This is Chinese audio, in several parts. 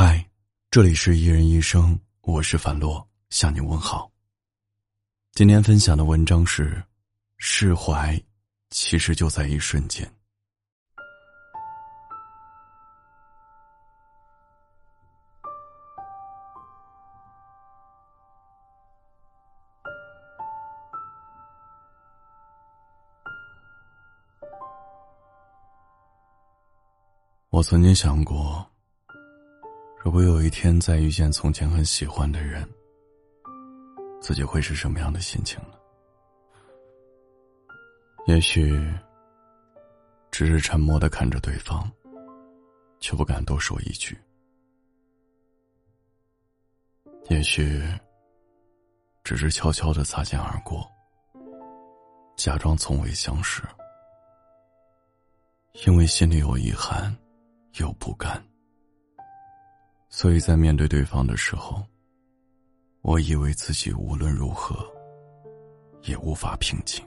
嗨，这里是一人一生，我是樊洛，向你问好。今天分享的文章是：释怀，其实就在一瞬间。我曾经想过，如果有一天再遇见从前很喜欢的人，自己会是什么样的心情呢？也许只是沉默的看着对方，却不敢多说一句；也许只是悄悄的擦肩而过，假装从未相识，因为心里有遗憾。有不甘，所以在面对对方的时候，我以为自己无论如何也无法平静。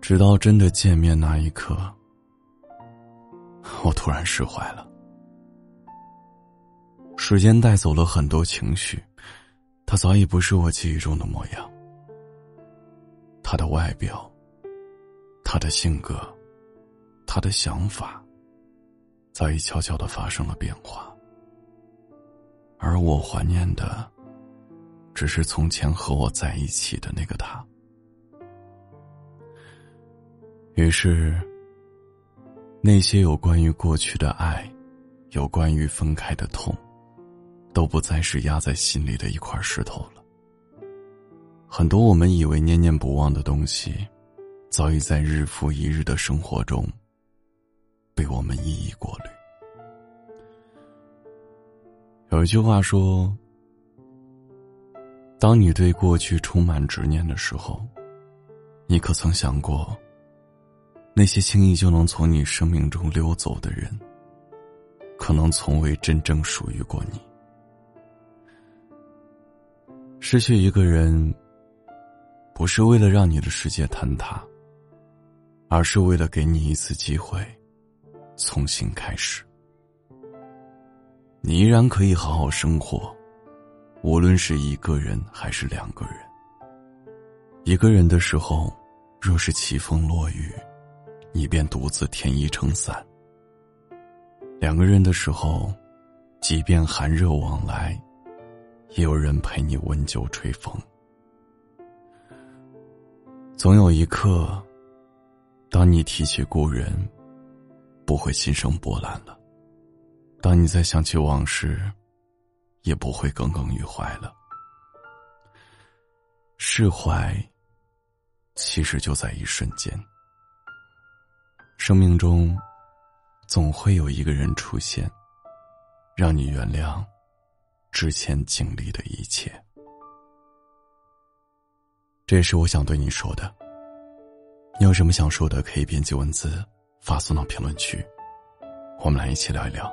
直到真的见面那一刻，我突然释怀了。时间带走了很多情绪，他早已不是我记忆中的模样。他的外表，他的性格。他的想法早已悄悄的发生了变化，而我怀念的，只是从前和我在一起的那个他。于是，那些有关于过去的爱，有关于分开的痛，都不再是压在心里的一块石头了。很多我们以为念念不忘的东西，早已在日复一日的生活中。被我们一一过滤。有一句话说：“当你对过去充满执念的时候，你可曾想过，那些轻易就能从你生命中溜走的人，可能从未真正属于过你？失去一个人，不是为了让你的世界坍塌，而是为了给你一次机会。”重新开始，你依然可以好好生活，无论是一个人还是两个人。一个人的时候，若是起风落雨，你便独自添衣撑伞；两个人的时候，即便寒热往来，也有人陪你温酒吹风。总有一刻，当你提起故人。不会心生波澜了。当你再想起往事，也不会耿耿于怀了。释怀，其实就在一瞬间。生命中，总会有一个人出现，让你原谅之前经历的一切。这也是我想对你说的。你有什么想说的，可以编辑文字。发送到评论区，我们来一起聊一聊。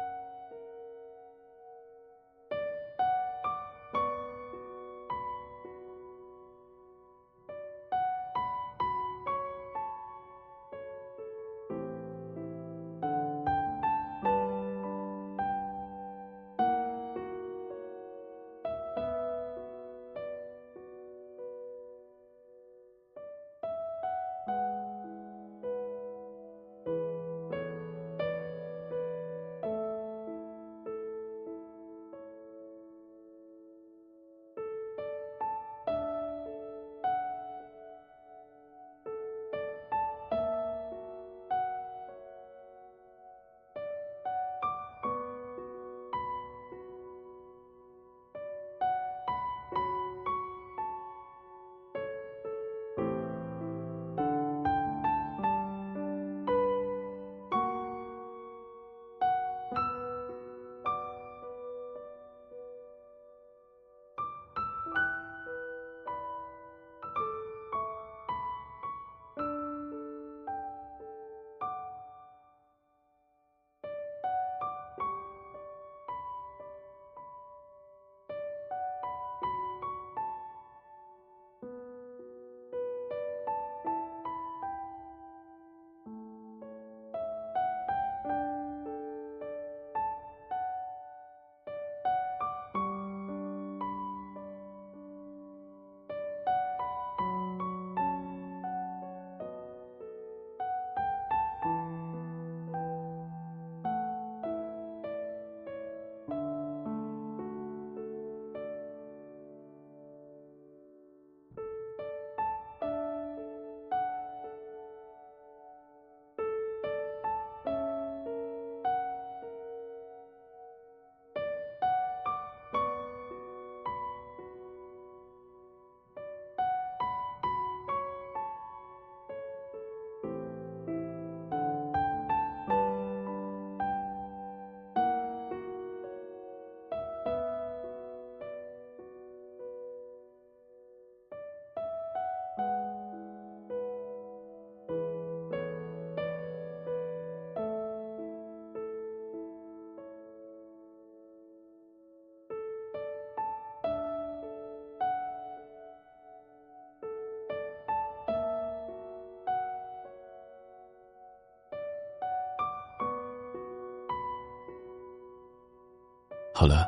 好了，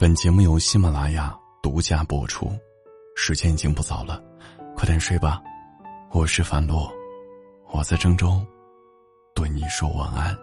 本节目由喜马拉雅独家播出，时间已经不早了，快点睡吧。我是樊洛，我在郑州，对你说晚安。